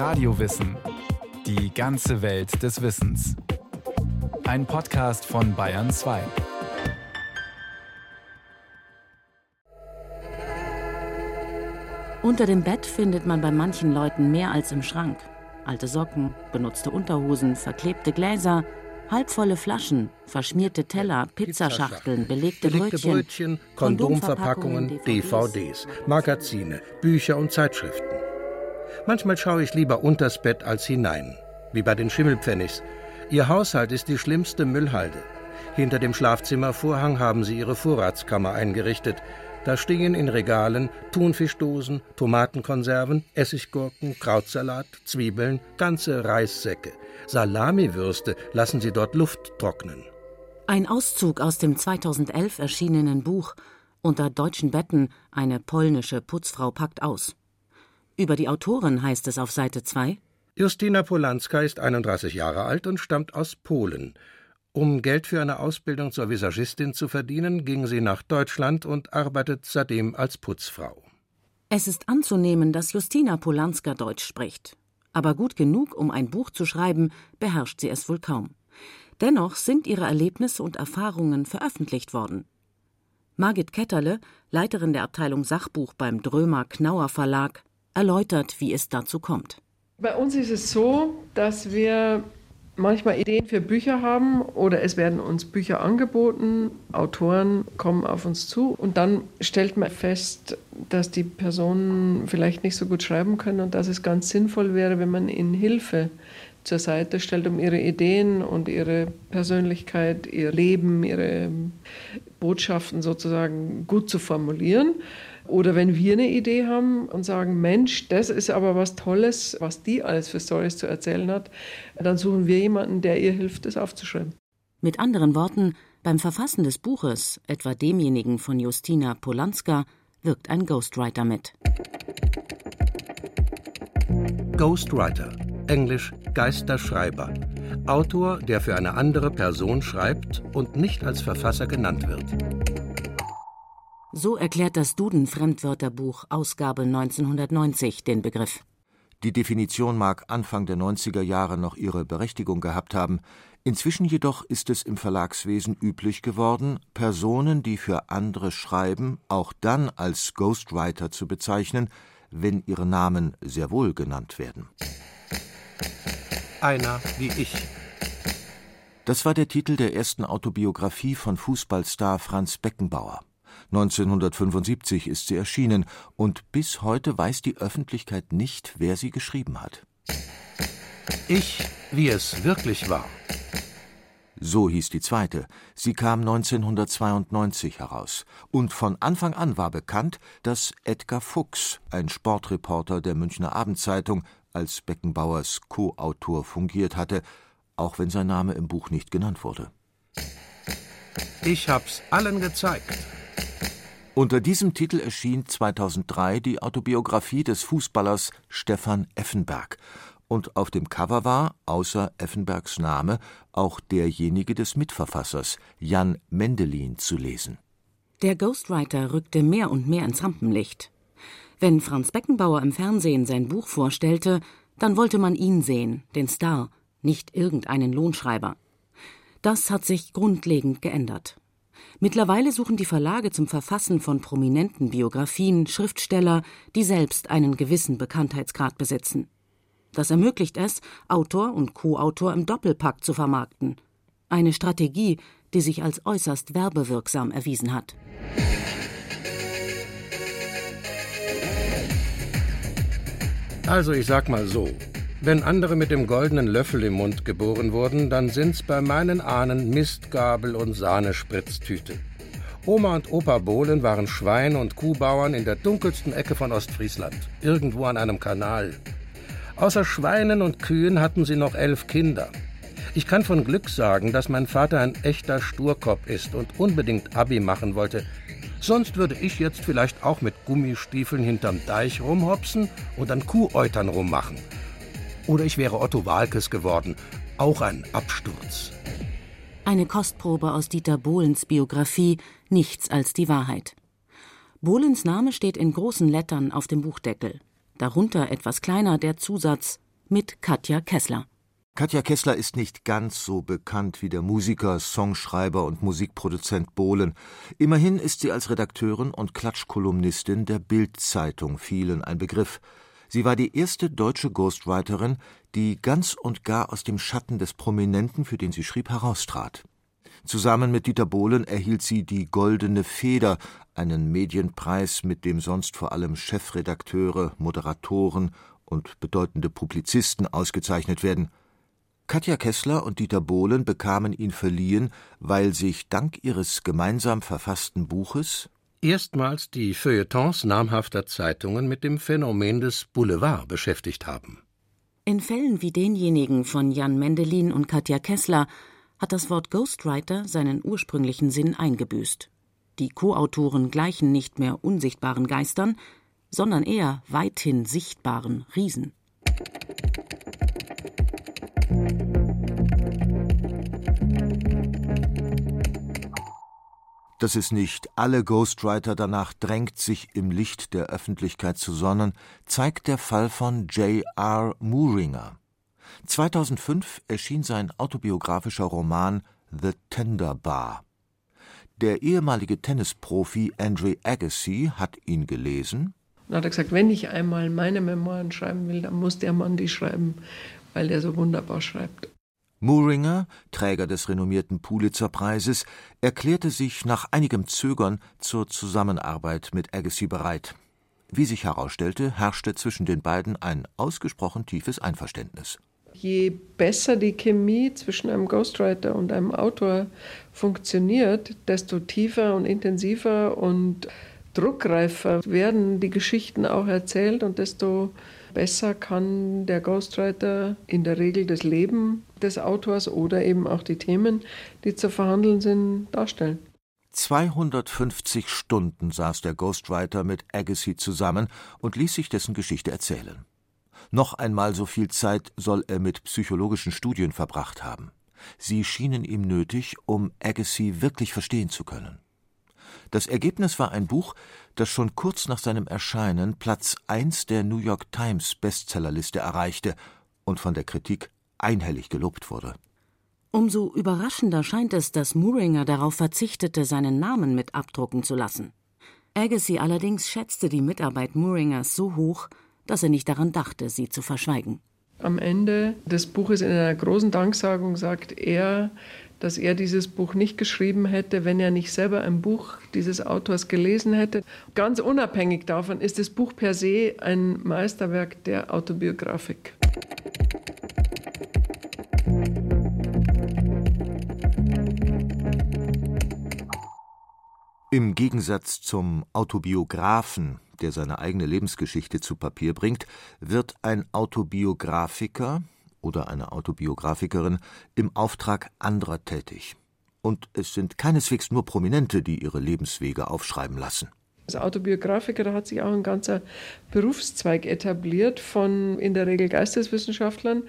Radiowissen. Die ganze Welt des Wissens. Ein Podcast von Bayern 2. Unter dem Bett findet man bei manchen Leuten mehr als im Schrank. Alte Socken, benutzte Unterhosen, verklebte Gläser, halbvolle Flaschen, verschmierte Teller, Pizzaschachteln, belegte, belegte Brötchen, Brötchen Kondomverpackungen, DVDs, Magazine, Bücher und Zeitschriften. Manchmal schaue ich lieber unters Bett als hinein, wie bei den Schimmelpfennigs. Ihr Haushalt ist die schlimmste Müllhalde. Hinter dem Schlafzimmervorhang haben sie ihre Vorratskammer eingerichtet. Da stehen in Regalen Thunfischdosen, Tomatenkonserven, Essiggurken, Krautsalat, Zwiebeln, ganze Reissäcke. Salamiwürste lassen sie dort Luft trocknen. Ein Auszug aus dem 2011 erschienenen Buch Unter deutschen Betten eine polnische Putzfrau packt aus. Über die Autorin heißt es auf Seite 2 Justina Polanska ist 31 Jahre alt und stammt aus Polen. Um Geld für eine Ausbildung zur Visagistin zu verdienen, ging sie nach Deutschland und arbeitet seitdem als Putzfrau. Es ist anzunehmen, dass Justina Polanska Deutsch spricht. Aber gut genug, um ein Buch zu schreiben, beherrscht sie es wohl kaum. Dennoch sind ihre Erlebnisse und Erfahrungen veröffentlicht worden. Margit Ketterle, Leiterin der Abteilung Sachbuch beim Drömer Knauer Verlag, erläutert, wie es dazu kommt. Bei uns ist es so, dass wir manchmal Ideen für Bücher haben oder es werden uns Bücher angeboten, Autoren kommen auf uns zu und dann stellt man fest, dass die Personen vielleicht nicht so gut schreiben können und dass es ganz sinnvoll wäre, wenn man ihnen Hilfe zur Seite stellt, um ihre Ideen und ihre Persönlichkeit, ihr Leben, ihre Botschaften sozusagen gut zu formulieren. Oder wenn wir eine Idee haben und sagen, Mensch, das ist aber was Tolles, was die alles für Stories zu erzählen hat, dann suchen wir jemanden, der ihr hilft, das aufzuschreiben. Mit anderen Worten, beim Verfassen des Buches, etwa demjenigen von Justina Polanska, wirkt ein Ghostwriter mit. Ghostwriter, englisch Geisterschreiber. Autor, der für eine andere Person schreibt und nicht als Verfasser genannt wird. So erklärt das Duden-Fremdwörterbuch Ausgabe 1990 den Begriff. Die Definition mag Anfang der 90er Jahre noch ihre Berechtigung gehabt haben, inzwischen jedoch ist es im Verlagswesen üblich geworden, Personen, die für andere schreiben, auch dann als Ghostwriter zu bezeichnen, wenn ihre Namen sehr wohl genannt werden. Einer wie ich. Das war der Titel der ersten Autobiografie von Fußballstar Franz Beckenbauer. 1975 ist sie erschienen und bis heute weiß die Öffentlichkeit nicht, wer sie geschrieben hat. Ich, wie es wirklich war. So hieß die zweite. Sie kam 1992 heraus. Und von Anfang an war bekannt, dass Edgar Fuchs, ein Sportreporter der Münchner Abendzeitung, als Beckenbauers Co-Autor fungiert hatte, auch wenn sein Name im Buch nicht genannt wurde. Ich hab's allen gezeigt. Unter diesem Titel erschien 2003 die Autobiografie des Fußballers Stefan Effenberg. Und auf dem Cover war, außer Effenbergs Name, auch derjenige des Mitverfassers, Jan Mendelin, zu lesen. Der Ghostwriter rückte mehr und mehr ins Rampenlicht. Wenn Franz Beckenbauer im Fernsehen sein Buch vorstellte, dann wollte man ihn sehen, den Star, nicht irgendeinen Lohnschreiber. Das hat sich grundlegend geändert. Mittlerweile suchen die Verlage zum Verfassen von prominenten Biografien Schriftsteller, die selbst einen gewissen Bekanntheitsgrad besitzen. Das ermöglicht es, Autor und Co-Autor im Doppelpack zu vermarkten. Eine Strategie, die sich als äußerst werbewirksam erwiesen hat. Also ich sag mal so, wenn andere mit dem goldenen Löffel im Mund geboren wurden, dann sind's bei meinen Ahnen Mistgabel und Sahnespritztüte. Oma und Opa Bohlen waren Schwein- und Kuhbauern in der dunkelsten Ecke von Ostfriesland, irgendwo an einem Kanal. Außer Schweinen und Kühen hatten sie noch elf Kinder. Ich kann von Glück sagen, dass mein Vater ein echter Sturkopf ist und unbedingt Abi machen wollte. Sonst würde ich jetzt vielleicht auch mit Gummistiefeln hinterm Deich rumhopsen und an Kuhäutern rummachen. Oder ich wäre Otto Walkes geworden. Auch ein Absturz. Eine Kostprobe aus Dieter Bohlens Biografie Nichts als die Wahrheit. Bohlens Name steht in großen Lettern auf dem Buchdeckel. Darunter etwas kleiner der Zusatz mit Katja Kessler. Katja Kessler ist nicht ganz so bekannt wie der Musiker, Songschreiber und Musikproduzent Bohlen. Immerhin ist sie als Redakteurin und Klatschkolumnistin der Bild-Zeitung vielen ein Begriff. Sie war die erste deutsche Ghostwriterin, die ganz und gar aus dem Schatten des Prominenten, für den sie schrieb, heraustrat. Zusammen mit Dieter Bohlen erhielt sie die Goldene Feder, einen Medienpreis, mit dem sonst vor allem Chefredakteure, Moderatoren und bedeutende Publizisten ausgezeichnet werden. Katja Kessler und Dieter Bohlen bekamen ihn verliehen, weil sich dank ihres gemeinsam verfassten Buches erstmals die Feuilletons namhafter Zeitungen mit dem Phänomen des Boulevard beschäftigt haben. In Fällen wie denjenigen von Jan Mendelin und Katja Kessler hat das Wort Ghostwriter seinen ursprünglichen Sinn eingebüßt. Die Co-Autoren gleichen nicht mehr unsichtbaren Geistern, sondern eher weithin sichtbaren Riesen. Dass es nicht alle Ghostwriter danach drängt, sich im Licht der Öffentlichkeit zu sonnen, zeigt der Fall von J.R. Mooringer. 2005 erschien sein autobiografischer Roman The Tender Bar. Der ehemalige Tennisprofi Andre Agassi hat ihn gelesen. Und hat er gesagt, wenn ich einmal meine Memoiren schreiben will, dann muss der Mann die schreiben, weil er so wunderbar schreibt. Mooringer, Träger des renommierten Pulitzer-Preises, erklärte sich nach einigem Zögern zur Zusammenarbeit mit Agassi bereit. Wie sich herausstellte, herrschte zwischen den beiden ein ausgesprochen tiefes Einverständnis. Je besser die Chemie zwischen einem Ghostwriter und einem Autor funktioniert, desto tiefer und intensiver und druckreifer werden die Geschichten auch erzählt und desto besser kann der Ghostwriter in der Regel das Leben des Autors oder eben auch die Themen, die zu verhandeln sind, darstellen. 250 Stunden saß der Ghostwriter mit Agassi zusammen und ließ sich dessen Geschichte erzählen. Noch einmal so viel Zeit soll er mit psychologischen Studien verbracht haben. Sie schienen ihm nötig, um Agassi wirklich verstehen zu können. Das Ergebnis war ein Buch, das schon kurz nach seinem Erscheinen Platz 1 der New York Times Bestsellerliste erreichte und von der Kritik einhellig gelobt wurde. Umso überraschender scheint es, dass Mooringer darauf verzichtete, seinen Namen mit abdrucken zu lassen. Agassi allerdings schätzte die Mitarbeit Mooringers so hoch, dass er nicht daran dachte, sie zu verschweigen. Am Ende des Buches in einer großen Danksagung sagt er, dass er dieses Buch nicht geschrieben hätte, wenn er nicht selber ein Buch dieses Autors gelesen hätte. Ganz unabhängig davon ist das Buch per se ein Meisterwerk der Autobiografik. Im Gegensatz zum Autobiografen, der seine eigene Lebensgeschichte zu Papier bringt, wird ein Autobiografiker oder eine Autobiografikerin im Auftrag anderer tätig. Und es sind keineswegs nur Prominente, die ihre Lebenswege aufschreiben lassen. Als Autobiografiker hat sich auch ein ganzer Berufszweig etabliert von in der Regel Geisteswissenschaftlern,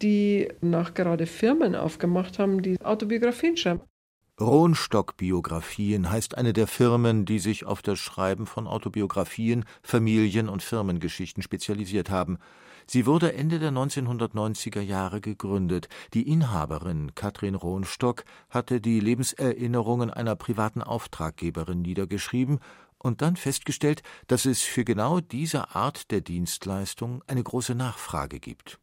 die nach gerade Firmen aufgemacht haben, die Autobiografien schreiben. Rohnstock-Biografien heißt eine der Firmen, die sich auf das Schreiben von Autobiografien, Familien- und Firmengeschichten spezialisiert haben. Sie wurde Ende der 1990er Jahre gegründet. Die Inhaberin Katrin Rohnstock hatte die Lebenserinnerungen einer privaten Auftraggeberin niedergeschrieben und dann festgestellt, dass es für genau diese Art der Dienstleistung eine große Nachfrage gibt.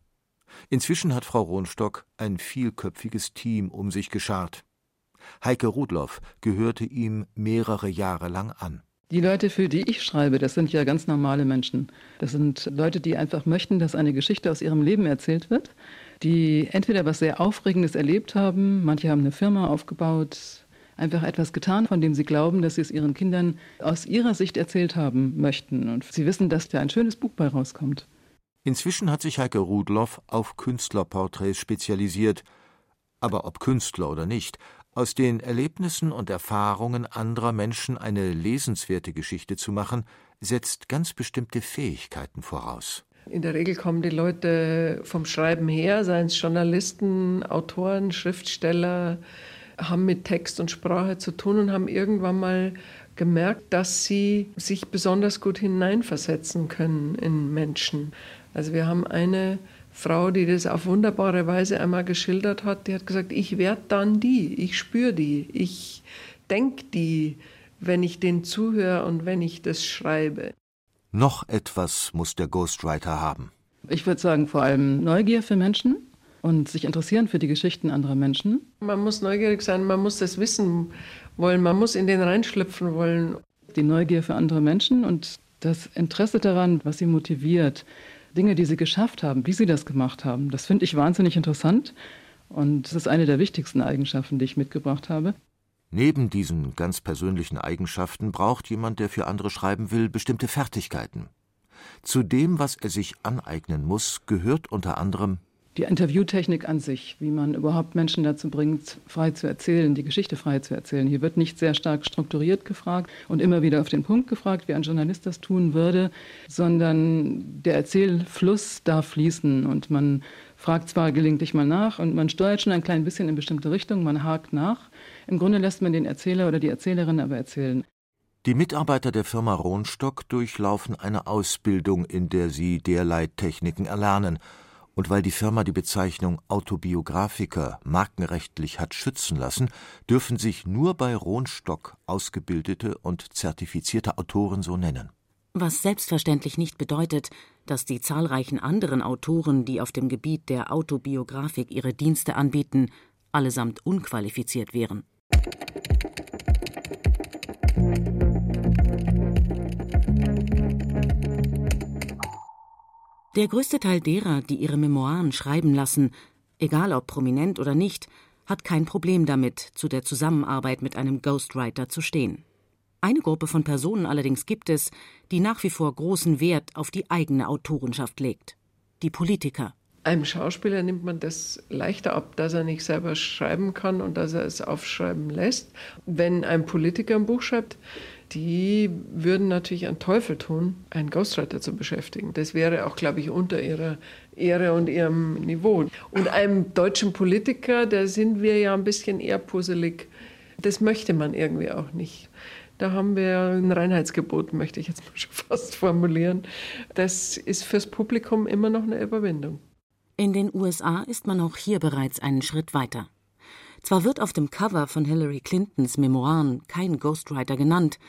Inzwischen hat Frau Rohnstock ein vielköpfiges Team um sich geschart. Heike Rudloff gehörte ihm mehrere Jahre lang an. Die Leute, für die ich schreibe, das sind ja ganz normale Menschen. Das sind Leute, die einfach möchten, dass eine Geschichte aus ihrem Leben erzählt wird, die entweder was sehr Aufregendes erlebt haben, manche haben eine Firma aufgebaut, einfach etwas getan, von dem sie glauben, dass sie es ihren Kindern aus ihrer Sicht erzählt haben möchten. Und sie wissen, dass da ein schönes Buch bei rauskommt. Inzwischen hat sich Heike Rudloff auf Künstlerporträts spezialisiert. Aber ob Künstler oder nicht, aus den Erlebnissen und Erfahrungen anderer Menschen eine lesenswerte Geschichte zu machen, setzt ganz bestimmte Fähigkeiten voraus. In der Regel kommen die Leute vom Schreiben her, seien es Journalisten, Autoren, Schriftsteller, haben mit Text und Sprache zu tun und haben irgendwann mal gemerkt, dass sie sich besonders gut hineinversetzen können in Menschen. Also wir haben eine Frau, die das auf wunderbare Weise einmal geschildert hat, die hat gesagt, ich werde dann die, ich spüre die, ich denke die, wenn ich den zuhöre und wenn ich das schreibe. Noch etwas muss der Ghostwriter haben. Ich würde sagen, vor allem Neugier für Menschen und sich interessieren für die Geschichten anderer Menschen. Man muss neugierig sein, man muss das wissen wollen, man muss in den reinschlüpfen wollen. Die Neugier für andere Menschen und das Interesse daran, was sie motiviert, Dinge, die sie geschafft haben, wie sie das gemacht haben, das finde ich wahnsinnig interessant und das ist eine der wichtigsten Eigenschaften, die ich mitgebracht habe. Neben diesen ganz persönlichen Eigenschaften braucht jemand, der für andere schreiben will, bestimmte Fertigkeiten. Zu dem, was er sich aneignen muss, gehört unter anderem die Interviewtechnik an sich, wie man überhaupt Menschen dazu bringt, frei zu erzählen, die Geschichte frei zu erzählen. Hier wird nicht sehr stark strukturiert gefragt und immer wieder auf den Punkt gefragt, wie ein Journalist das tun würde, sondern der Erzählfluss darf fließen und man fragt zwar gelegentlich mal nach und man steuert schon ein klein bisschen in bestimmte Richtung, man hakt nach. Im Grunde lässt man den Erzähler oder die Erzählerin aber erzählen. Die Mitarbeiter der Firma Rohnstock durchlaufen eine Ausbildung, in der sie derlei Techniken erlernen und weil die Firma die Bezeichnung Autobiografiker markenrechtlich hat schützen lassen, dürfen sich nur bei Rohnstock ausgebildete und zertifizierte Autoren so nennen. Was selbstverständlich nicht bedeutet, dass die zahlreichen anderen Autoren, die auf dem Gebiet der Autobiografik ihre Dienste anbieten, allesamt unqualifiziert wären. Der größte Teil derer, die ihre Memoiren schreiben lassen, egal ob prominent oder nicht, hat kein Problem damit, zu der Zusammenarbeit mit einem Ghostwriter zu stehen. Eine Gruppe von Personen allerdings gibt es, die nach wie vor großen Wert auf die eigene Autorenschaft legt. Die Politiker. Einem Schauspieler nimmt man das leichter ab, dass er nicht selber schreiben kann und dass er es aufschreiben lässt. Wenn ein Politiker ein Buch schreibt, die würden natürlich einen Teufel tun, einen Ghostwriter zu beschäftigen. Das wäre auch, glaube ich, unter ihrer Ehre und ihrem Niveau. Und einem deutschen Politiker, da sind wir ja ein bisschen eher puzzelig. Das möchte man irgendwie auch nicht. Da haben wir ein Reinheitsgebot, möchte ich jetzt mal schon fast formulieren. Das ist fürs Publikum immer noch eine Überwindung. In den USA ist man auch hier bereits einen Schritt weiter. Zwar wird auf dem Cover von Hillary Clintons Memoiren kein Ghostwriter genannt,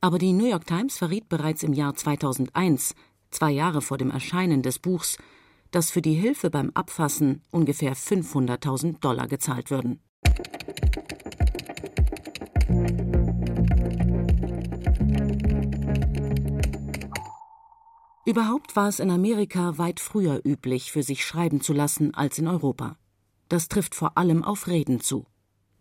aber die New York Times verriet bereits im Jahr 2001, zwei Jahre vor dem Erscheinen des Buchs, dass für die Hilfe beim Abfassen ungefähr 500.000 Dollar gezahlt würden. Überhaupt war es in Amerika weit früher üblich, für sich schreiben zu lassen als in Europa. Das trifft vor allem auf Reden zu.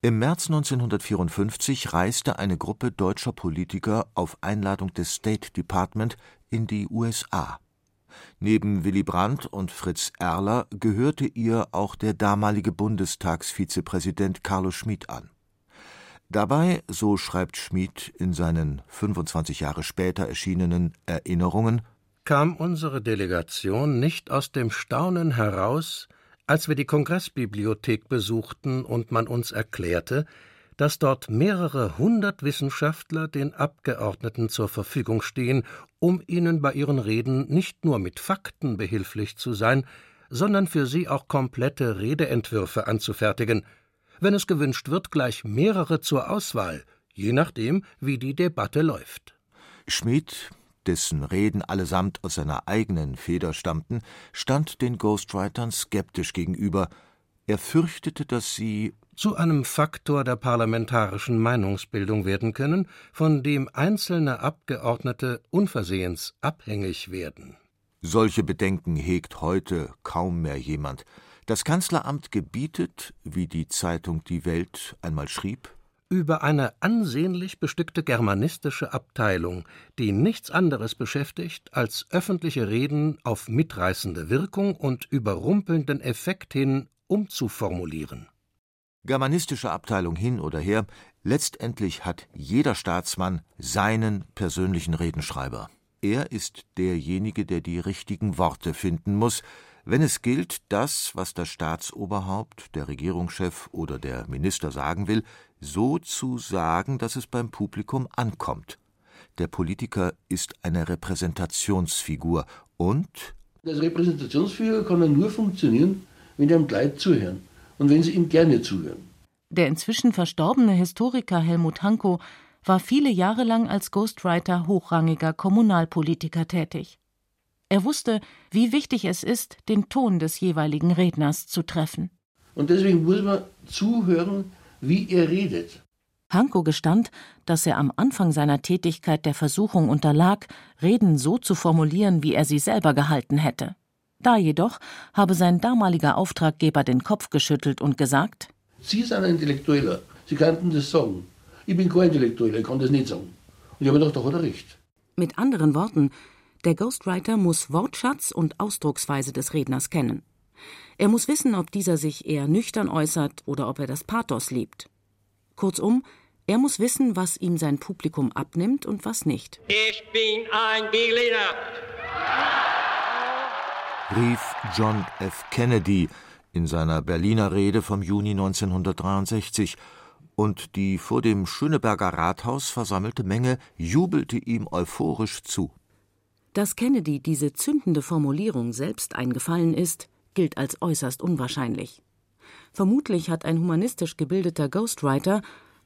Im März 1954 reiste eine Gruppe deutscher Politiker auf Einladung des State Department in die USA. Neben Willy Brandt und Fritz Erler gehörte ihr auch der damalige Bundestagsvizepräsident Carlo Schmid an. Dabei, so schreibt Schmid in seinen 25 Jahre später erschienenen Erinnerungen, kam unsere Delegation nicht aus dem Staunen heraus, als wir die Kongressbibliothek besuchten und man uns erklärte, dass dort mehrere hundert Wissenschaftler den Abgeordneten zur Verfügung stehen, um ihnen bei ihren Reden nicht nur mit Fakten behilflich zu sein, sondern für sie auch komplette Redeentwürfe anzufertigen, wenn es gewünscht wird, gleich mehrere zur Auswahl, je nachdem, wie die Debatte läuft. Schmid dessen Reden allesamt aus seiner eigenen Feder stammten, stand den Ghostwritern skeptisch gegenüber. Er fürchtete, dass sie zu einem Faktor der parlamentarischen Meinungsbildung werden können, von dem einzelne Abgeordnete unversehens abhängig werden. Solche Bedenken hegt heute kaum mehr jemand. Das Kanzleramt gebietet, wie die Zeitung Die Welt einmal schrieb, über eine ansehnlich bestückte germanistische Abteilung, die nichts anderes beschäftigt, als öffentliche Reden auf mitreißende Wirkung und überrumpelnden Effekt hin umzuformulieren. Germanistische Abteilung hin oder her, letztendlich hat jeder Staatsmann seinen persönlichen Redenschreiber. Er ist derjenige, der die richtigen Worte finden muss, wenn es gilt, das, was das Staatsoberhaupt, der Regierungschef oder der Minister sagen will, so zu sagen, dass es beim Publikum ankommt. Der Politiker ist eine Repräsentationsfigur und Als Repräsentationsfigur kann er nur funktionieren, wenn ihm Leute zuhören und wenn sie ihm gerne zuhören. Der inzwischen verstorbene Historiker Helmut Hanko war viele Jahre lang als Ghostwriter hochrangiger Kommunalpolitiker tätig. Er wusste, wie wichtig es ist, den Ton des jeweiligen Redners zu treffen. Und deswegen muss man zuhören, wie er redet. Hanko gestand, dass er am Anfang seiner Tätigkeit der Versuchung unterlag, Reden so zu formulieren, wie er sie selber gehalten hätte. Da jedoch habe sein damaliger Auftraggeber den Kopf geschüttelt und gesagt: Sie sind ein Intellektueller, Sie könnten das sagen. Ich bin kein Intellektueller, ich kann das nicht sagen. Und ich habe gedacht, da hat er recht. Mit anderen Worten, der Ghostwriter muss Wortschatz und Ausdrucksweise des Redners kennen. Er muss wissen, ob dieser sich eher nüchtern äußert oder ob er das Pathos liebt. Kurzum, er muss wissen, was ihm sein Publikum abnimmt und was nicht. Ich bin ein Berliner. rief John F. Kennedy in seiner Berliner Rede vom Juni 1963, und die vor dem Schöneberger Rathaus versammelte Menge jubelte ihm euphorisch zu. Dass Kennedy diese zündende Formulierung selbst eingefallen ist, gilt als äußerst unwahrscheinlich. Vermutlich hat ein humanistisch gebildeter Ghostwriter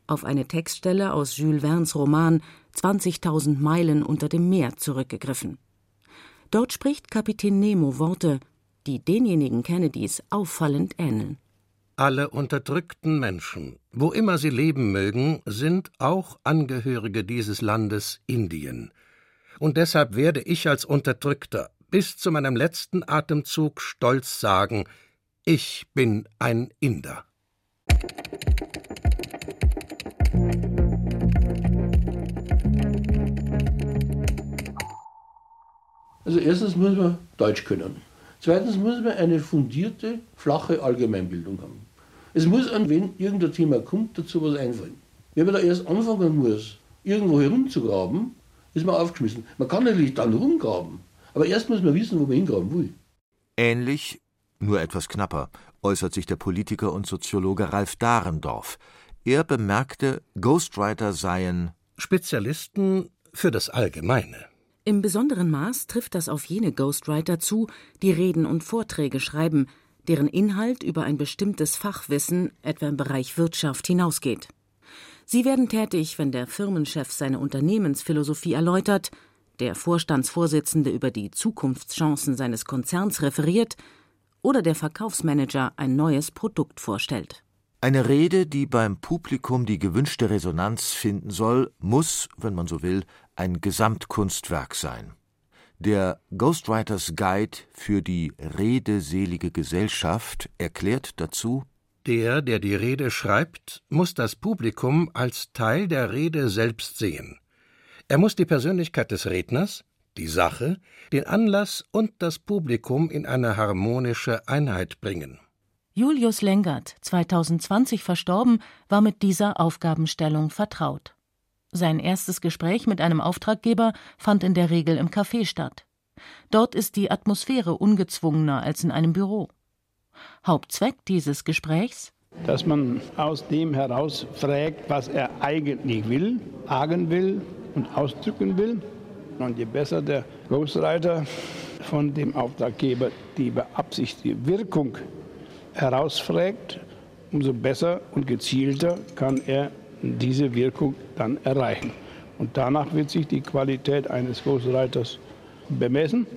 auf eine Textstelle aus Jules Verne's Roman 20.000 Meilen unter dem Meer zurückgegriffen. Dort spricht Kapitän Nemo Worte, die denjenigen Kennedys auffallend ähneln. Alle unterdrückten Menschen, wo immer sie leben mögen, sind auch Angehörige dieses Landes Indien. Und deshalb werde ich als Unterdrückter bis zu meinem letzten Atemzug stolz sagen, ich bin ein Inder. Also erstens muss man Deutsch können. Zweitens muss man eine fundierte, flache Allgemeinbildung haben. Es muss an, wenn irgendein Thema kommt, dazu was einfallen. Wenn man da erst anfangen muss, irgendwo herumzugraben, ist man aufgeschmissen. Man kann natürlich dann rumgraben, aber erst muss man wissen, wo man hingraben will. Ähnlich, nur etwas knapper, äußert sich der Politiker und Soziologe Ralf Dahrendorf. Er bemerkte, Ghostwriter seien Spezialisten für das Allgemeine. Im besonderen Maß trifft das auf jene Ghostwriter zu, die Reden und Vorträge schreiben, deren Inhalt über ein bestimmtes Fachwissen, etwa im Bereich Wirtschaft, hinausgeht. Sie werden tätig, wenn der Firmenchef seine Unternehmensphilosophie erläutert, der Vorstandsvorsitzende über die Zukunftschancen seines Konzerns referiert oder der Verkaufsmanager ein neues Produkt vorstellt. Eine Rede, die beim Publikum die gewünschte Resonanz finden soll, muss, wenn man so will, ein Gesamtkunstwerk sein. Der Ghostwriters Guide für die redeselige Gesellschaft erklärt dazu Der, der die Rede schreibt, muss das Publikum als Teil der Rede selbst sehen. Er muss die Persönlichkeit des Redners, die Sache, den Anlass und das Publikum in eine harmonische Einheit bringen. Julius Lengert, 2020 verstorben, war mit dieser Aufgabenstellung vertraut. Sein erstes Gespräch mit einem Auftraggeber fand in der Regel im Café statt. Dort ist die Atmosphäre ungezwungener als in einem Büro. Hauptzweck dieses Gesprächs? Dass man aus dem heraus fragt, was er eigentlich will, sagen will und ausdrücken will. Und je besser der Ghostwriter von dem Auftraggeber die beabsichtigte Wirkung herausfragt, umso besser und gezielter kann er diese Wirkung dann erreichen. Und danach wird sich die Qualität eines Ghostwriters bemessen,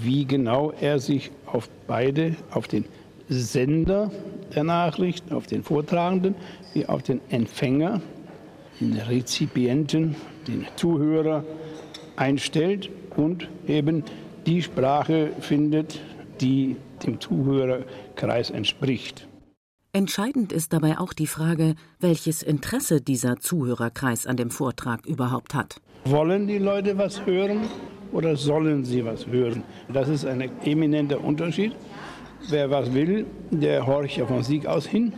wie genau er sich auf beide, auf den Sender der Nachrichten, auf den Vortragenden, wie auf den Empfänger, den Rezipienten, den Zuhörer einstellt und eben die Sprache findet, die dem Zuhörerkreis entspricht. Entscheidend ist dabei auch die Frage, welches Interesse dieser Zuhörerkreis an dem Vortrag überhaupt hat. Wollen die Leute was hören oder sollen sie was hören? Das ist ein eminenter Unterschied. Wer was will, der horcht ja von Sieg aus hin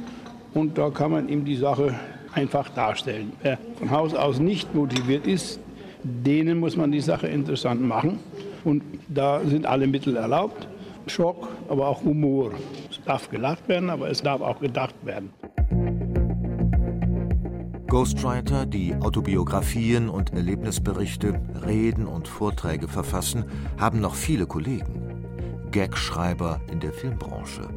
und da kann man ihm die Sache einfach darstellen. Wer von Haus aus nicht motiviert ist, denen muss man die Sache interessant machen. Und da sind alle Mittel erlaubt. Schock, aber auch Humor. Es darf gelacht werden, aber es darf auch gedacht werden. Ghostwriter, die Autobiografien und Erlebnisberichte, Reden und Vorträge verfassen, haben noch viele Kollegen. Gagschreiber in der Filmbranche,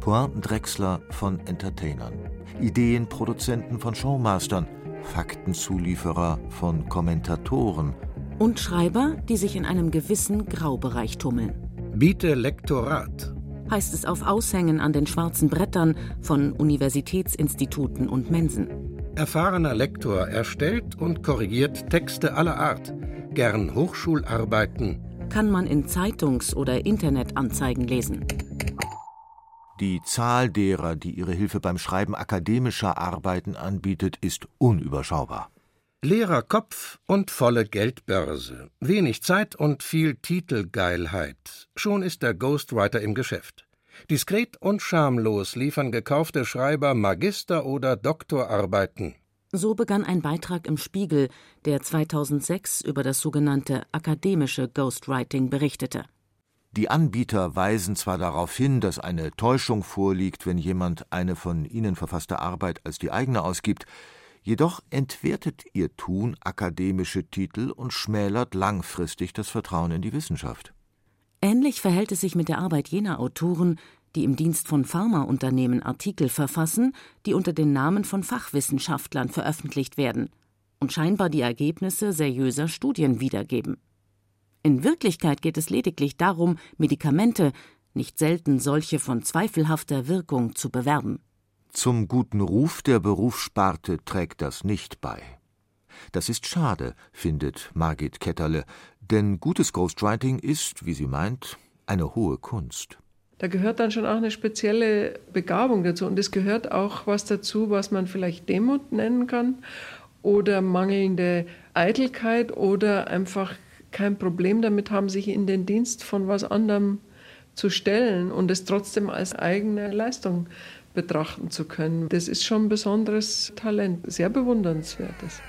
Pointendrechsler von Entertainern, Ideenproduzenten von Showmastern, Faktenzulieferer von Kommentatoren und Schreiber, die sich in einem gewissen Graubereich tummeln. Biete Lektorat heißt es auf Aushängen an den schwarzen Brettern von Universitätsinstituten und Mensen. Erfahrener Lektor erstellt und korrigiert Texte aller Art, gern Hochschularbeiten. Kann man in Zeitungs- oder Internetanzeigen lesen. Die Zahl derer, die ihre Hilfe beim Schreiben akademischer Arbeiten anbietet, ist unüberschaubar. Leerer Kopf und volle Geldbörse, wenig Zeit und viel Titelgeilheit. Schon ist der Ghostwriter im Geschäft. Diskret und schamlos liefern gekaufte Schreiber Magister- oder Doktorarbeiten. So begann ein Beitrag im Spiegel, der 2006 über das sogenannte akademische Ghostwriting berichtete. Die Anbieter weisen zwar darauf hin, dass eine Täuschung vorliegt, wenn jemand eine von ihnen verfasste Arbeit als die eigene ausgibt, Jedoch entwertet ihr Tun akademische Titel und schmälert langfristig das Vertrauen in die Wissenschaft. Ähnlich verhält es sich mit der Arbeit jener Autoren, die im Dienst von Pharmaunternehmen Artikel verfassen, die unter den Namen von Fachwissenschaftlern veröffentlicht werden und scheinbar die Ergebnisse seriöser Studien wiedergeben. In Wirklichkeit geht es lediglich darum, Medikamente, nicht selten solche von zweifelhafter Wirkung, zu bewerben. Zum guten Ruf der Berufssparte trägt das nicht bei. Das ist schade, findet Margit Ketterle, denn gutes Ghostwriting ist, wie sie meint, eine hohe Kunst. Da gehört dann schon auch eine spezielle Begabung dazu. Und es gehört auch was dazu, was man vielleicht Demut nennen kann oder mangelnde Eitelkeit oder einfach kein Problem damit haben, sich in den Dienst von was anderem zu stellen und es trotzdem als eigene Leistung betrachten zu können. Das ist schon ein besonderes Talent, sehr bewundernswertes.